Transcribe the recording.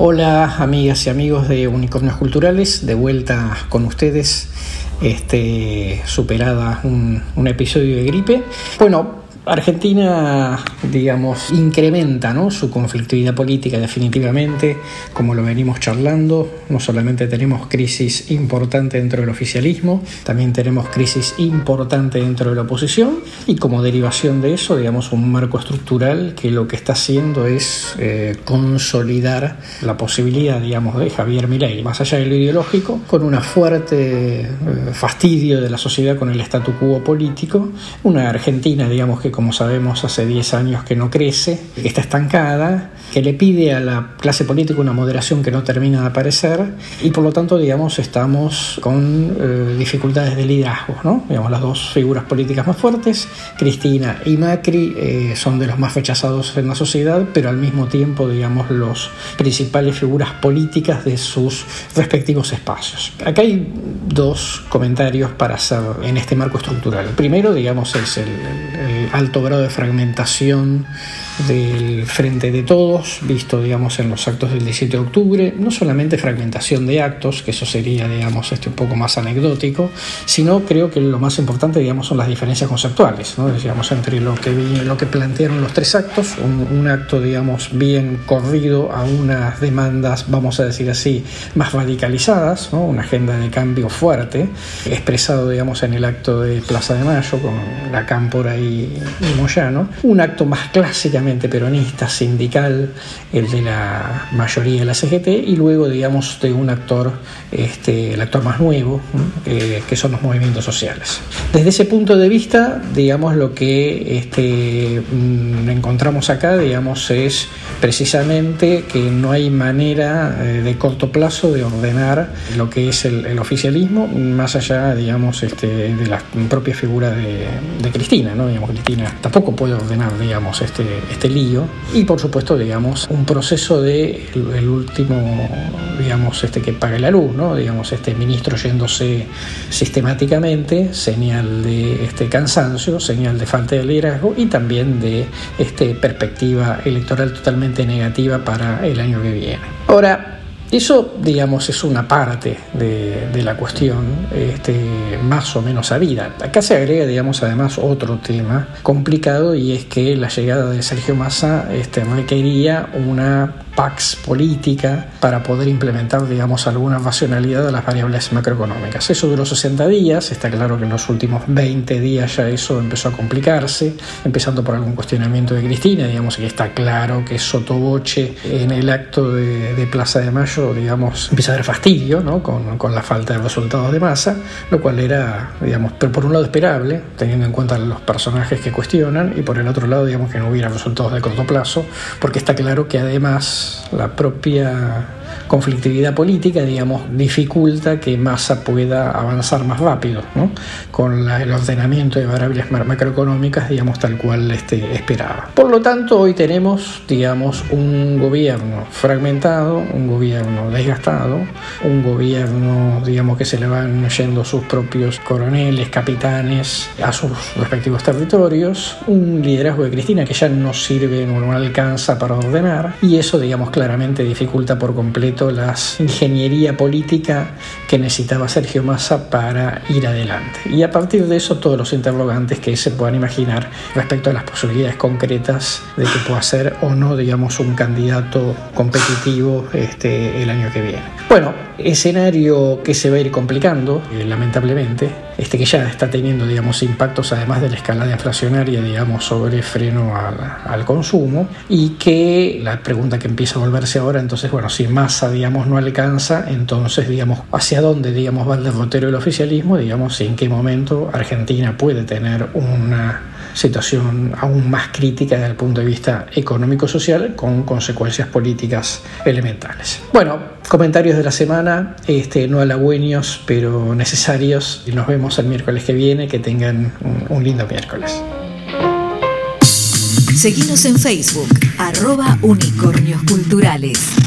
Hola amigas y amigos de Unicornios Culturales, de vuelta con ustedes, este, superada un, un episodio de gripe. Bueno, Argentina, digamos, incrementa ¿no? su conflictividad política definitivamente, como lo venimos charlando. No solamente tenemos crisis importante dentro del oficialismo, también tenemos crisis importante dentro de la oposición y como derivación de eso, digamos, un marco estructural que lo que está haciendo es eh, consolidar la posibilidad, digamos, de Javier Milei, más allá de lo ideológico, con una fuerte eh, fastidio de la sociedad con el statu quo político, una Argentina, digamos, que como sabemos hace 10 años que no crece, que está estancada, que le pide a la clase política una moderación que no termina de aparecer y por lo tanto, digamos, estamos con eh, dificultades de liderazgo, ¿no? Digamos, las dos figuras políticas más fuertes, Cristina y Macri, eh, son de los más rechazados en la sociedad, pero al mismo tiempo, digamos, los principales figuras políticas de sus respectivos espacios. Acá hay dos comentarios para hacer en este marco estructural. El primero, digamos, es el, el alto grado de fragmentación del frente de todos, visto digamos en los actos del 17 de octubre, no solamente fragmentación de actos, que eso sería digamos este un poco más anecdótico, sino creo que lo más importante digamos son las diferencias conceptuales, ¿no? digamos entre lo que lo que plantearon los tres actos, un, un acto digamos bien corrido a unas demandas, vamos a decir así, más radicalizadas, ¿no? una agenda de cambio fuerte, expresado digamos en el acto de Plaza de Mayo con la cámpora y, un acto más clásicamente peronista, sindical, el de la mayoría de la CGT, y luego, digamos, de un actor, este, el actor más nuevo, que son los movimientos sociales. Desde ese punto de vista, digamos, lo que este, mm, encontramos acá, digamos, es precisamente que no hay manera eh, de corto plazo de ordenar lo que es el, oficialismo, más allá, digamos, este, de la propia figura de, de Cristina, ¿no? Digamos, Cristina tampoco puede ordenar, digamos, este, este lío. Y por supuesto digamos un proceso de el, último digamos este que pague la luz no digamos este ministro yéndose sistemáticamente señal de este cansancio señal de falta de liderazgo y también de este perspectiva electoral totalmente negativa para el año que viene. Ahora eso, digamos, es una parte de, de la cuestión este, más o menos sabida. Acá se agrega, digamos, además otro tema complicado y es que la llegada de Sergio Massa este, requería una pax política para poder implementar, digamos, alguna racionalidad de las variables macroeconómicas. Eso duró 60 días, está claro que en los últimos 20 días ya eso empezó a complicarse, empezando por algún cuestionamiento de Cristina, digamos, que está claro que sotoboche en el acto de, de Plaza de Mayo, digamos, empieza a haber fastidio, ¿no? Con, con la falta de resultados de masa, lo cual era, digamos, pero por un lado esperable, teniendo en cuenta los personajes que cuestionan, y por el otro lado, digamos, que no hubiera resultados de corto plazo, porque está claro que además la propia conflictividad política, digamos, dificulta que Massa pueda avanzar más rápido, ¿no? con la, el ordenamiento de variables macroeconómicas, digamos, tal cual este, esperaba. Por lo tanto, hoy tenemos, digamos, un gobierno fragmentado, un gobierno desgastado, un gobierno, digamos, que se le van yendo sus propios coroneles, capitanes a sus respectivos territorios, un liderazgo de Cristina que ya no sirve, no alcanza para ordenar, y eso, digamos, claramente dificulta por completo la ingeniería política que necesitaba Sergio Massa para ir adelante. Y a partir de eso todos los interrogantes que se puedan imaginar respecto a las posibilidades concretas de que pueda ser o no, digamos, un candidato competitivo este, el año que viene. Bueno, escenario que se va a ir complicando, eh, lamentablemente, este que ya está teniendo, digamos, impactos además de la escalada inflacionaria, digamos, sobre freno al, al consumo y que la pregunta que empieza a volverse ahora, entonces, bueno, si No alcanza, entonces, digamos, hacia dónde, digamos, va el derrotero del oficialismo, digamos, en qué momento Argentina puede tener una situación aún más crítica desde el punto de vista económico-social con consecuencias políticas elementales. Bueno, comentarios de la semana, este, no halagüeños, pero necesarios, nos vemos el miércoles que viene, que tengan un, un lindo miércoles. Seguimos en Facebook, arroba unicornios culturales.